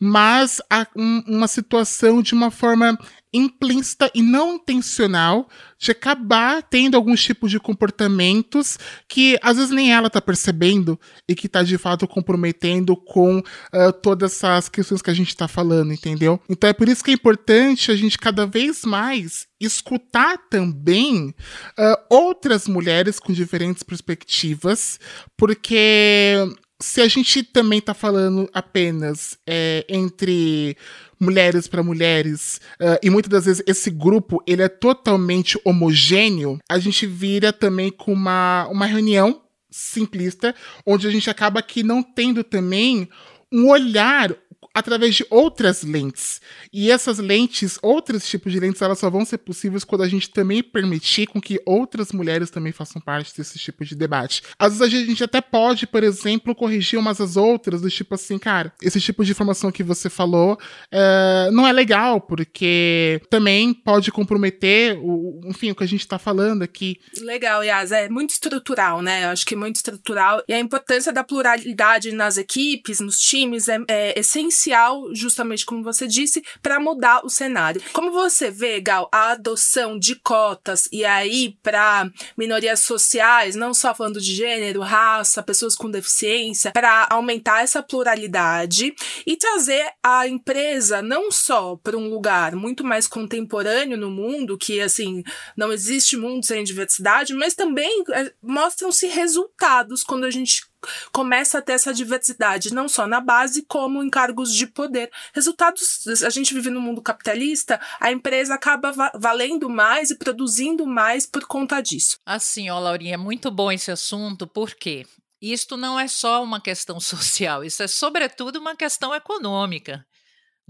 mas uma situação de uma forma implícita e não intencional de acabar tendo alguns tipos de comportamentos que às vezes nem ela tá percebendo e que tá de fato comprometendo com uh, todas essas questões que a gente tá falando, entendeu? Então é por isso que é importante a gente cada vez mais escutar também uh, outras mulheres com diferentes perspectivas, porque se a gente também tá falando apenas é, entre mulheres para mulheres, uh, e muitas das vezes esse grupo ele é totalmente homogêneo, a gente vira também com uma, uma reunião simplista, onde a gente acaba aqui não tendo também um olhar através de outras lentes. E essas lentes, outros tipos de lentes, elas só vão ser possíveis quando a gente também permitir com que outras mulheres também façam parte desse tipo de debate. Às vezes a gente até pode, por exemplo, corrigir umas às outras, do tipo assim, cara, esse tipo de informação que você falou é, não é legal, porque também pode comprometer o, enfim, o que a gente está falando aqui. Legal, Yas, é muito estrutural, né? Eu acho que é muito estrutural. E a importância da pluralidade nas equipes, nos times, é, é essencial essencial, justamente como você disse, para mudar o cenário. Como você vê, Gal, a adoção de cotas e aí para minorias sociais, não só falando de gênero, raça, pessoas com deficiência, para aumentar essa pluralidade e trazer a empresa não só para um lugar muito mais contemporâneo no mundo, que assim, não existe mundo sem diversidade, mas também é, mostram-se resultados quando a gente começa a ter essa diversidade, não só na base, como em cargos de poder. Resultados, a gente vive no mundo capitalista, a empresa acaba valendo mais e produzindo mais por conta disso. Assim, ó, Laurinha, é muito bom esse assunto, porque isto não é só uma questão social, isso é sobretudo uma questão econômica.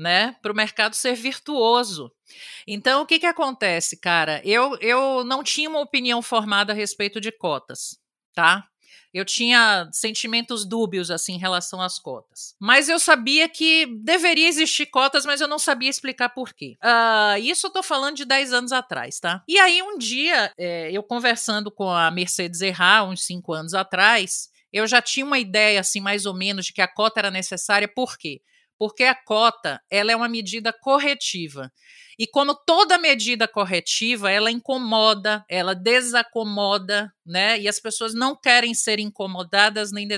Né, para o mercado ser virtuoso. Então, o que, que acontece, cara? Eu, eu não tinha uma opinião formada a respeito de cotas, tá? Eu tinha sentimentos dúbios assim em relação às cotas. Mas eu sabia que deveria existir cotas, mas eu não sabia explicar por quê. Uh, isso eu tô falando de 10 anos atrás, tá? E aí um dia, é, eu conversando com a Mercedes Errar, uns 5 anos atrás, eu já tinha uma ideia assim mais ou menos de que a cota era necessária, por quê? Porque a cota, ela é uma medida corretiva. E como toda medida corretiva, ela incomoda, ela desacomoda, né? E as pessoas não querem ser incomodadas nem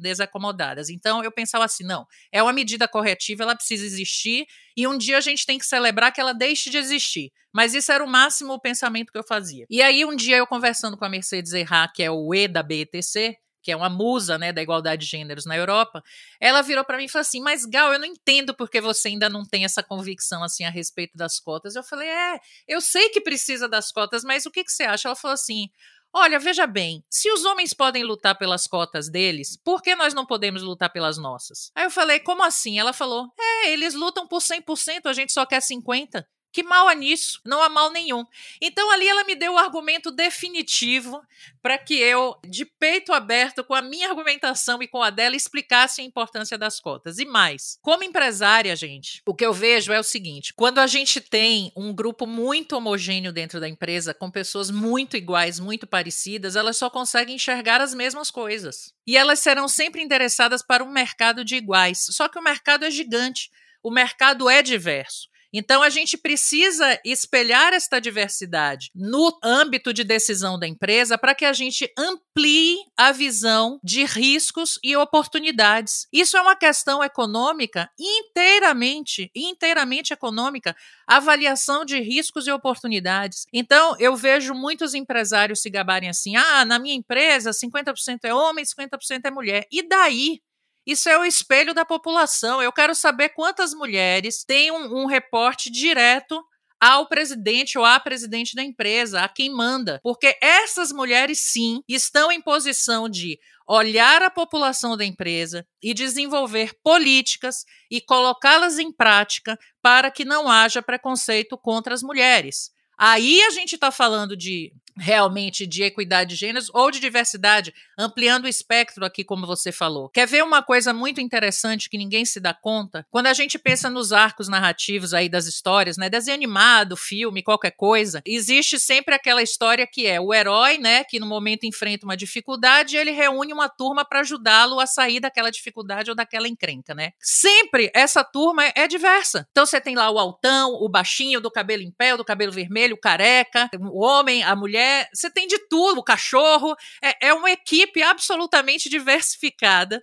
desacomodadas. Então eu pensava assim, não, é uma medida corretiva, ela precisa existir e um dia a gente tem que celebrar que ela deixe de existir. Mas isso era o máximo pensamento que eu fazia. E aí um dia eu conversando com a Mercedes Erra, que é o E da BETC, que é uma musa né, da igualdade de gêneros na Europa, ela virou para mim e falou assim: Mas Gal, eu não entendo porque você ainda não tem essa convicção assim a respeito das cotas. Eu falei: É, eu sei que precisa das cotas, mas o que, que você acha? Ela falou assim: Olha, veja bem, se os homens podem lutar pelas cotas deles, por que nós não podemos lutar pelas nossas? Aí eu falei: Como assim? Ela falou: É, eles lutam por 100%, a gente só quer 50%. Que mal há nisso? Não há mal nenhum. Então ali ela me deu o argumento definitivo para que eu, de peito aberto, com a minha argumentação e com a dela, explicasse a importância das cotas. E mais, como empresária, gente, o que eu vejo é o seguinte: quando a gente tem um grupo muito homogêneo dentro da empresa, com pessoas muito iguais, muito parecidas, elas só conseguem enxergar as mesmas coisas. E elas serão sempre interessadas para um mercado de iguais. Só que o mercado é gigante. O mercado é diverso. Então, a gente precisa espelhar esta diversidade no âmbito de decisão da empresa para que a gente amplie a visão de riscos e oportunidades. Isso é uma questão econômica inteiramente, inteiramente econômica, avaliação de riscos e oportunidades. Então, eu vejo muitos empresários se gabarem assim: ah, na minha empresa 50% é homem, 50% é mulher. E daí? Isso é o espelho da população. Eu quero saber quantas mulheres têm um, um reporte direto ao presidente ou à presidente da empresa, a quem manda. Porque essas mulheres, sim, estão em posição de olhar a população da empresa e desenvolver políticas e colocá-las em prática para que não haja preconceito contra as mulheres. Aí a gente está falando de realmente de equidade de gêneros ou de diversidade, ampliando o espectro aqui, como você falou. Quer ver uma coisa muito interessante que ninguém se dá conta? Quando a gente pensa nos arcos narrativos aí das histórias, né, desenho animado, filme, qualquer coisa, existe sempre aquela história que é o herói, né, que no momento enfrenta uma dificuldade e ele reúne uma turma para ajudá-lo a sair daquela dificuldade ou daquela encrenca, né? Sempre essa turma é diversa. Então você tem lá o altão, o baixinho, do cabelo em pé, do cabelo vermelho, o careca, o homem, a mulher, é, você tem de tudo, o cachorro. É, é uma equipe absolutamente diversificada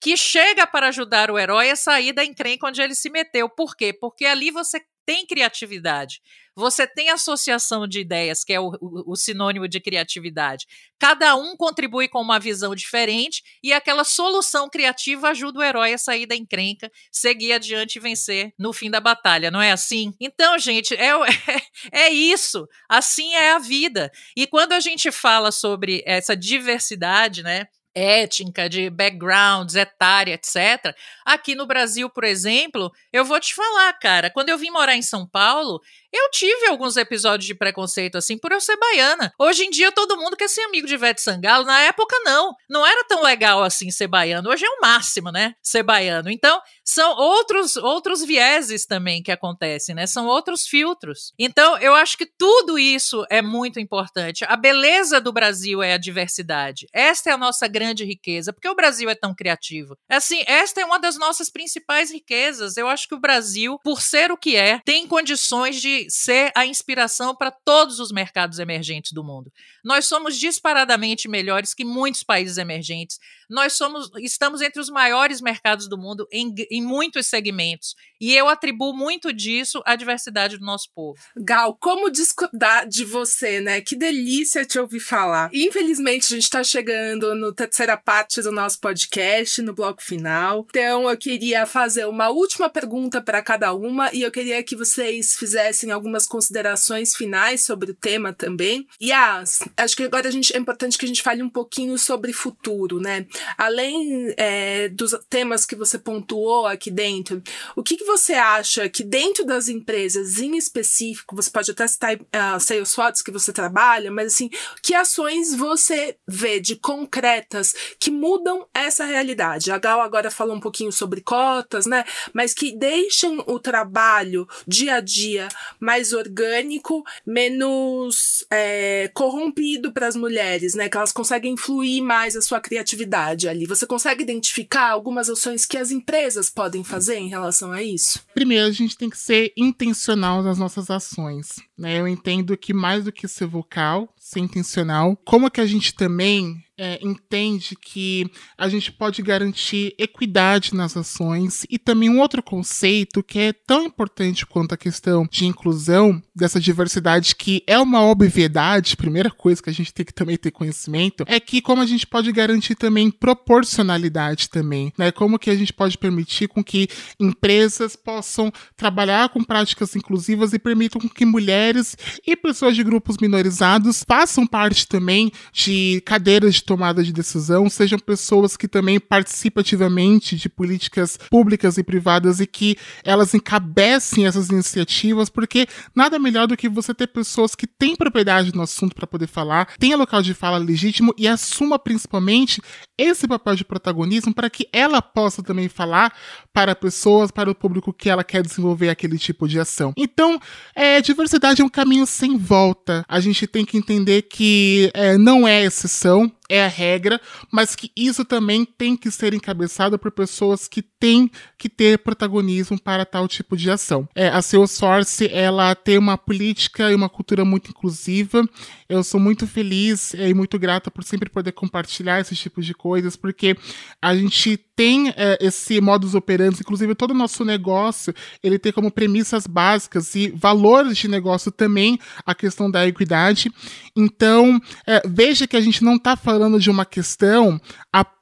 que chega para ajudar o herói a sair da encrenca onde ele se meteu. Por quê? Porque ali você tem criatividade. Você tem associação de ideias, que é o, o, o, sinônimo de criatividade. Cada um contribui com uma visão diferente e aquela solução criativa ajuda o herói a sair da encrenca, seguir adiante e vencer no fim da batalha, não é assim? Então, gente, é, é, é isso. Assim é a vida. E quando a gente fala sobre essa diversidade, né? Étnica, de backgrounds, etária, etc. Aqui no Brasil, por exemplo, eu vou te falar, cara, quando eu vim morar em São Paulo, eu tive alguns episódios de preconceito assim por eu ser baiana. Hoje em dia todo mundo quer ser amigo de Ivete Sangalo, na época não. Não era tão legal assim ser baiano. Hoje é o máximo, né? Ser baiano. Então, são outros outros vieses também que acontecem, né? São outros filtros. Então, eu acho que tudo isso é muito importante. A beleza do Brasil é a diversidade. Esta é a nossa grande riqueza, porque o Brasil é tão criativo. Assim, esta é uma das nossas principais riquezas. Eu acho que o Brasil, por ser o que é, tem condições de ser a inspiração para todos os mercados emergentes do mundo. Nós somos disparadamente melhores que muitos países emergentes. Nós somos, estamos entre os maiores mercados do mundo em, em muitos segmentos. E eu atribuo muito disso à diversidade do nosso povo. Gal, como discordar de você, né? Que delícia te ouvir falar. Infelizmente, a gente está chegando no terceira parte do nosso podcast, no bloco final. Então, eu queria fazer uma última pergunta para cada uma e eu queria que vocês fizessem algumas considerações finais sobre o tema também. E as, acho que agora a gente, é importante que a gente fale um pouquinho sobre futuro, né? Além é, dos temas que você pontuou aqui dentro, o que, que você acha que dentro das empresas em específico, você pode até citar uh, sales fotos que você trabalha, mas assim, que ações você vê de concretas que mudam essa realidade? A Gal agora falou um pouquinho sobre cotas, né? Mas que deixam o trabalho dia a dia mais orgânico, menos é, corrompido para as mulheres, né? Que elas conseguem fluir mais a sua criatividade ali. Você consegue identificar algumas ações que as empresas podem fazer em relação a isso? Primeiro, a gente tem que ser intencional nas nossas ações. Né? Eu entendo que mais do que ser vocal, ser intencional, como que a gente também é, entende que a gente pode garantir equidade nas ações e também um outro conceito que é tão importante quanto a questão de inclusão dessa diversidade que é uma obviedade, primeira coisa que a gente tem que também ter conhecimento é que como a gente pode garantir também proporcionalidade também, né? Como que a gente pode permitir com que empresas possam trabalhar com práticas inclusivas e permitam que mulheres e pessoas de grupos minorizados façam parte também de cadeiras de tomada de decisão, sejam pessoas que também participam ativamente de políticas públicas e privadas e que elas encabecem essas iniciativas, porque nada melhor do que você ter pessoas que têm propriedade no assunto para poder falar, tenha local de fala legítimo e assuma principalmente esse papel de protagonismo para que ela possa também falar para pessoas, para o público que ela quer desenvolver aquele tipo de ação. Então, é, diversidade é um caminho sem volta. A gente tem que entender que é, não é exceção, é a regra, mas que isso também tem que ser encabeçado por pessoas que têm que ter protagonismo para tal tipo de ação. É, a Salesforce, ela tem uma política e uma cultura muito inclusiva. Eu sou muito feliz e muito grata por sempre poder compartilhar esse tipo de coisas, porque a gente tem é, esse modus operandi, inclusive todo o nosso negócio, ele tem como premissas básicas e valores de negócio também a questão da equidade. Então, é, veja que a gente não está falando de uma questão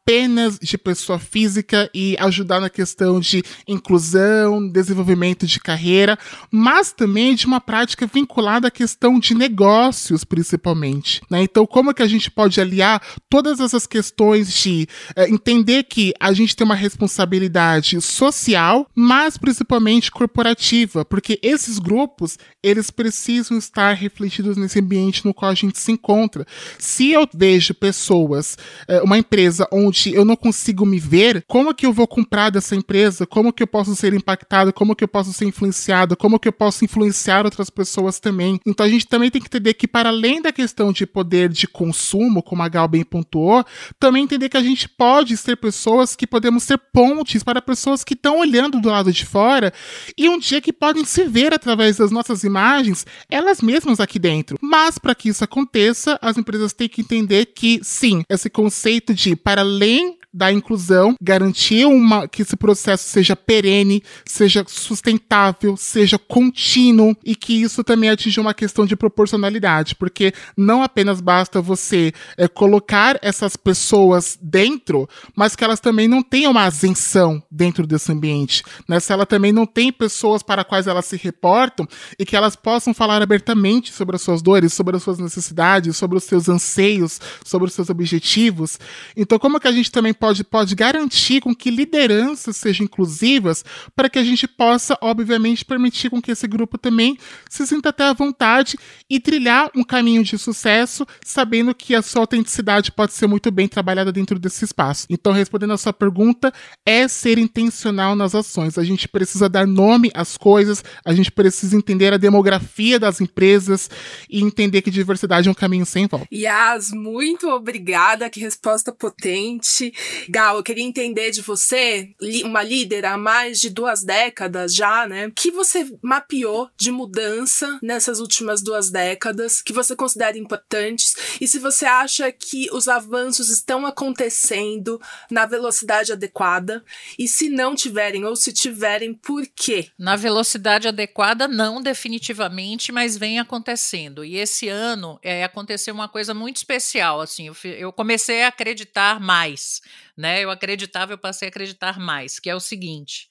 apenas de pessoa física e ajudar na questão de inclusão, desenvolvimento de carreira, mas também de uma prática vinculada à questão de negócios, principalmente. Né? Então, como é que a gente pode aliar todas essas questões de é, entender que a gente tem uma responsabilidade social, mas principalmente corporativa, porque esses grupos eles precisam estar refletidos nesse ambiente no qual a gente se encontra. Se eu vejo pessoas, é, uma empresa onde eu não consigo me ver, como que eu vou comprar dessa empresa? Como que eu posso ser impactado? Como que eu posso ser influenciado? Como que eu posso influenciar outras pessoas também? Então a gente também tem que entender que para além da questão de poder de consumo, como a Gal bem pontuou, também entender que a gente pode ser pessoas que podemos ser pontes para pessoas que estão olhando do lado de fora e um dia que podem se ver através das nossas imagens, elas mesmas aqui dentro. Mas para que isso aconteça, as empresas têm que entender que sim, esse conceito de para além além da inclusão, garantir uma, que esse processo seja perene, seja sustentável, seja contínuo e que isso também atinja uma questão de proporcionalidade, porque não apenas basta você é, colocar essas pessoas dentro, mas que elas também não tenham uma ascensão dentro desse ambiente. Né? Se ela também não tem pessoas para quais elas se reportam e que elas possam falar abertamente sobre as suas dores, sobre as suas necessidades, sobre os seus anseios, sobre os seus objetivos. Então, como que a gente também pode, pode garantir com que lideranças sejam inclusivas para que a gente possa, obviamente, permitir com que esse grupo também se sinta até à vontade e trilhar um caminho de sucesso, sabendo que a sua autenticidade pode ser muito bem trabalhada dentro desse espaço. Então, respondendo a sua pergunta, é ser intencional nas ações. A gente precisa dar nome às coisas, a gente precisa entender a demografia das empresas e entender que diversidade é um caminho sem volta. Yas, muito obrigada, que resposta potente. Gal, eu queria entender de você, uma líder há mais de duas décadas já, né? O que você mapeou de mudança nessas últimas duas décadas que você considera importantes e se você acha que os avanços estão acontecendo na velocidade adequada e se não tiverem ou se tiverem, por quê? Na velocidade adequada, não definitivamente, mas vem acontecendo. E esse ano é, aconteceu uma coisa muito especial. Assim, eu, eu comecei a acreditar mais né? Eu acreditava, eu passei a acreditar mais, que é o seguinte.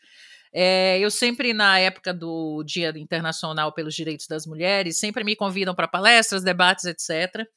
É, eu sempre, na época do Dia Internacional pelos Direitos das Mulheres, sempre me convidam para palestras, debates, etc.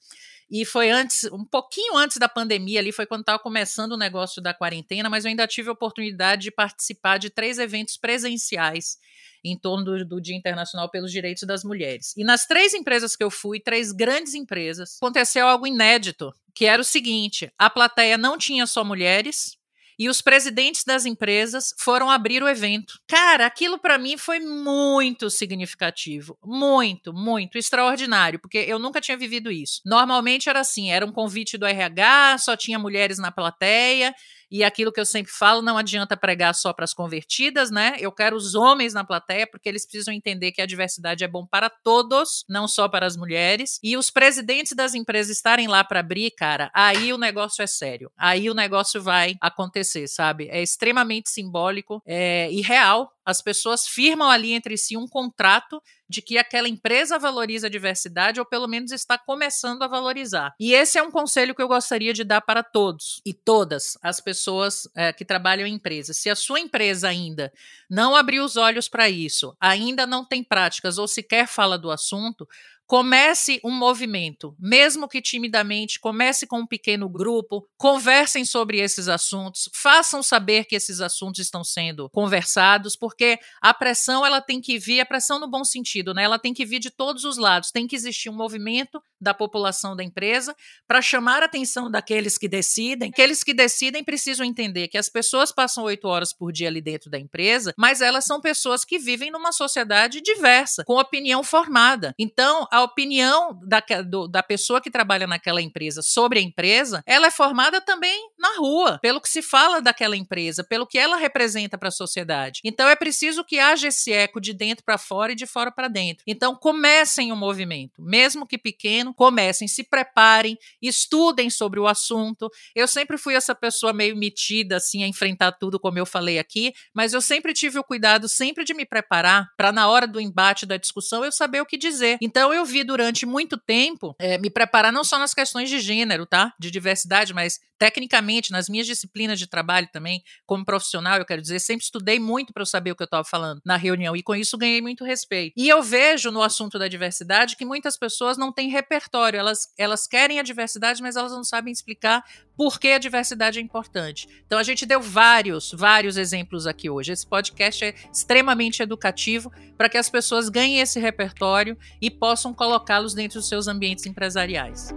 E foi antes, um pouquinho antes da pandemia ali, foi quando estava começando o negócio da quarentena, mas eu ainda tive a oportunidade de participar de três eventos presenciais em torno do, do, Dia Internacional pelos Direitos das Mulheres. E nas três empresas que eu fui, três grandes empresas, aconteceu algo inédito, que era o seguinte: a plateia não tinha só mulheres, e os presidentes das empresas foram abrir o evento. Cara, aquilo para mim foi muito significativo, muito, muito extraordinário, porque eu nunca tinha vivido isso. Normalmente era assim, era um convite do RH, só tinha mulheres na plateia, e aquilo que eu sempre falo, não adianta pregar só para as convertidas, né? Eu quero os homens na plateia, porque eles precisam entender que a diversidade é bom para todos, não só para as mulheres. E os presidentes das empresas estarem lá para abrir, cara, aí o negócio é sério. Aí o negócio vai acontecer, sabe? É extremamente simbólico é, e real As pessoas firmam ali entre si um contrato de que aquela empresa valoriza a diversidade ou pelo menos está começando a valorizar. E esse é um conselho que eu gostaria de dar para todos e todas as pessoas é, que trabalham em empresas. Se a sua empresa ainda não abriu os olhos para isso, ainda não tem práticas ou sequer fala do assunto, Comece um movimento, mesmo que timidamente, comece com um pequeno grupo, conversem sobre esses assuntos, façam saber que esses assuntos estão sendo conversados, porque a pressão ela tem que vir, a pressão no bom sentido, né? Ela tem que vir de todos os lados, tem que existir um movimento da população da empresa para chamar a atenção daqueles que decidem. Aqueles que decidem precisam entender que as pessoas passam oito horas por dia ali dentro da empresa, mas elas são pessoas que vivem numa sociedade diversa, com opinião formada. Então, a opinião da, do, da pessoa que trabalha naquela empresa sobre a empresa, ela é formada também na rua, pelo que se fala daquela empresa, pelo que ela representa para a sociedade. Então é preciso que haja esse eco de dentro para fora e de fora para dentro. Então comecem o movimento, mesmo que pequeno, comecem, se preparem, estudem sobre o assunto. Eu sempre fui essa pessoa meio metida assim a enfrentar tudo, como eu falei aqui, mas eu sempre tive o cuidado sempre de me preparar para na hora do embate da discussão eu saber o que dizer. Então eu vi durante muito tempo é, me preparar não só nas questões de gênero, tá? De diversidade, mas tecnicamente, nas minhas disciplinas de trabalho também, como profissional, eu quero dizer, sempre estudei muito para eu saber o que eu estava falando na reunião e com isso ganhei muito respeito. E eu vejo no assunto da diversidade que muitas pessoas não têm repertório, elas, elas querem a diversidade, mas elas não sabem explicar por que a diversidade é importante. Então a gente deu vários, vários exemplos aqui hoje. Esse podcast é extremamente educativo para que as pessoas ganhem esse repertório e possam colocá-los dentro dos seus ambientes empresariais.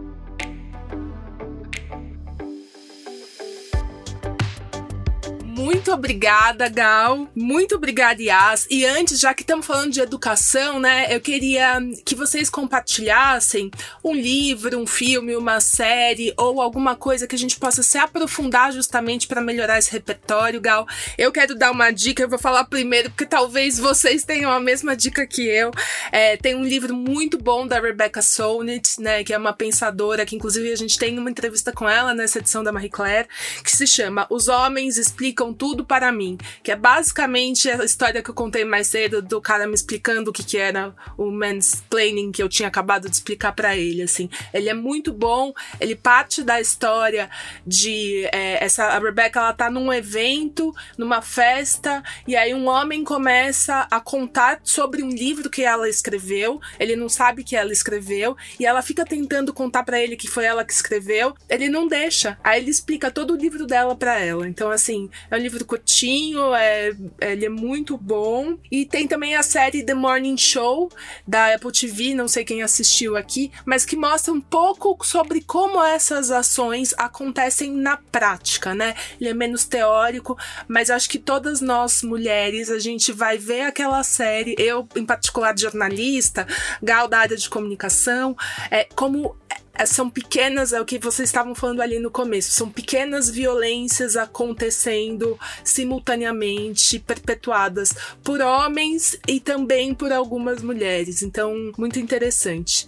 Muito obrigada, Gal. Muito obrigada, Yas. E antes, já que estamos falando de educação, né, eu queria que vocês compartilhassem um livro, um filme, uma série ou alguma coisa que a gente possa se aprofundar justamente para melhorar esse repertório, Gal. Eu quero dar uma dica, eu vou falar primeiro, porque talvez vocês tenham a mesma dica que eu. É, tem um livro muito bom da Rebecca Solnit, né, que é uma pensadora, que inclusive a gente tem uma entrevista com ela nessa edição da Marie Claire, que se chama Os Homens Explicam tudo para mim, que é basicamente a história que eu contei mais cedo do cara me explicando o que, que era o mansplaining que eu tinha acabado de explicar para ele, assim. Ele é muito bom, ele parte da história de é, essa a Rebecca ela tá num evento, numa festa, e aí um homem começa a contar sobre um livro que ela escreveu, ele não sabe que ela escreveu, e ela fica tentando contar para ele que foi ela que escreveu, ele não deixa. Aí ele explica todo o livro dela para ela. Então assim, é um livro curtinho, é, ele é muito bom. E tem também a série The Morning Show, da Apple TV, não sei quem assistiu aqui, mas que mostra um pouco sobre como essas ações acontecem na prática, né? Ele é menos teórico, mas acho que todas nós mulheres, a gente vai ver aquela série, eu em particular jornalista, Gal da área de comunicação, é, como é, são pequenas, é o que vocês estavam falando ali no começo, são pequenas violências acontecendo simultaneamente, perpetuadas por homens e também por algumas mulheres. Então, muito interessante.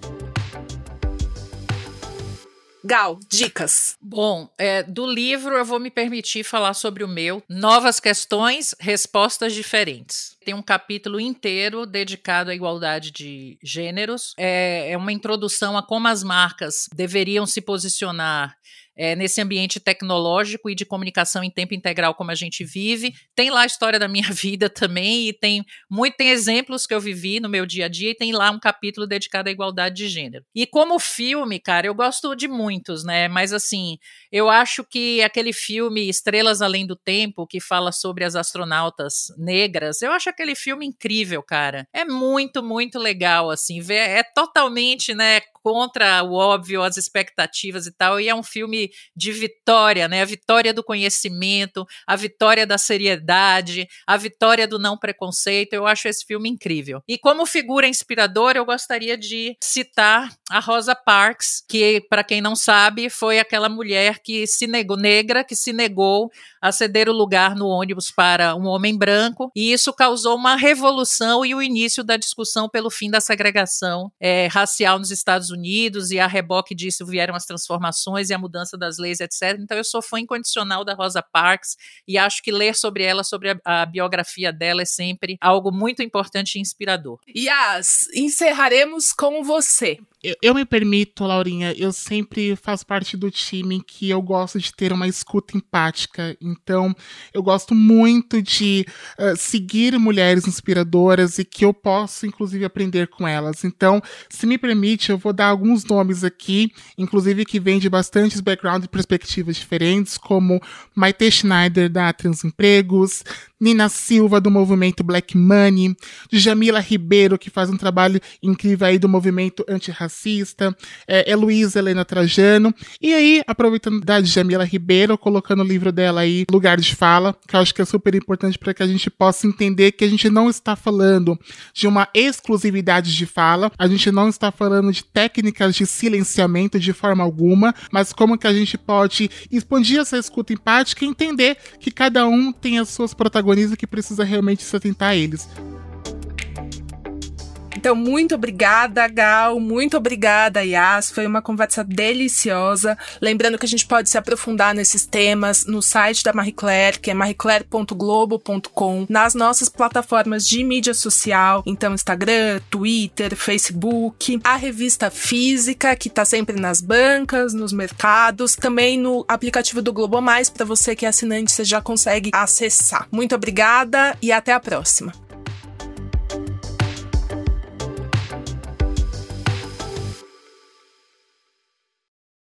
Gal, dicas. Bom, é, do livro eu vou me permitir falar sobre o meu. Novas questões, respostas diferentes. Tem um capítulo inteiro dedicado à igualdade de gêneros. É, é uma introdução a como as marcas deveriam se posicionar é, nesse ambiente tecnológico e de comunicação em tempo integral como a gente vive. Tem lá a história da minha vida também, e tem muito tem exemplos que eu vivi no meu dia a dia, e tem lá um capítulo dedicado à igualdade de gênero. E como filme, cara, eu gosto de muitos, né? Mas assim, eu acho que aquele filme Estrelas Além do Tempo, que fala sobre as astronautas negras, eu acho aquele filme incrível, cara. É muito, muito legal, assim, ver, é totalmente, né, contra o óbvio, as expectativas e tal, e é um filme de vitória, né? A vitória do conhecimento, a vitória da seriedade, a vitória do não preconceito. Eu acho esse filme incrível. E como figura inspiradora, eu gostaria de citar a Rosa Parks, que para quem não sabe, foi aquela mulher que se negou negra, que se negou a ceder o lugar no ônibus para um homem branco, e isso causou uma revolução e o início da discussão pelo fim da segregação é, racial nos Estados Unidos Unidos e a reboque disso vieram as transformações e a mudança das leis, etc. Então eu sou fã incondicional da Rosa Parks e acho que ler sobre ela, sobre a, a biografia dela é sempre algo muito importante e inspirador. Yas, encerraremos com você. Eu, eu, me permito, Laurinha, eu sempre faço parte do time que eu gosto de ter uma escuta empática. Então, eu gosto muito de uh, seguir mulheres inspiradoras e que eu posso, inclusive, aprender com elas. Então, se me permite, eu vou dar alguns nomes aqui, inclusive que vêm de bastantes backgrounds e perspectivas diferentes, como Maite Schneider, da Transempregos, Nina Silva, do movimento Black Money, Jamila Ribeiro, que faz um trabalho incrível aí do movimento antirracista, é, Heloísa Helena Trajano. E aí, aproveitando da Jamila Ribeiro, colocando o livro dela aí, Lugar de Fala, que eu acho que é super importante para que a gente possa entender que a gente não está falando de uma exclusividade de fala, a gente não está falando de técnicas de silenciamento de forma alguma, mas como que a gente pode expandir essa escuta empática e entender que cada um tem as suas protagonistas protagonista que precisa realmente se atentar a eles. Então, muito obrigada, Gal. Muito obrigada, Yas. Foi uma conversa deliciosa. Lembrando que a gente pode se aprofundar nesses temas no site da Marie Claire, que é marieclaire.globo.com, nas nossas plataformas de mídia social, então Instagram, Twitter, Facebook, a revista física, que está sempre nas bancas, nos mercados, também no aplicativo do Globo Mais, para você que é assinante, você já consegue acessar. Muito obrigada e até a próxima.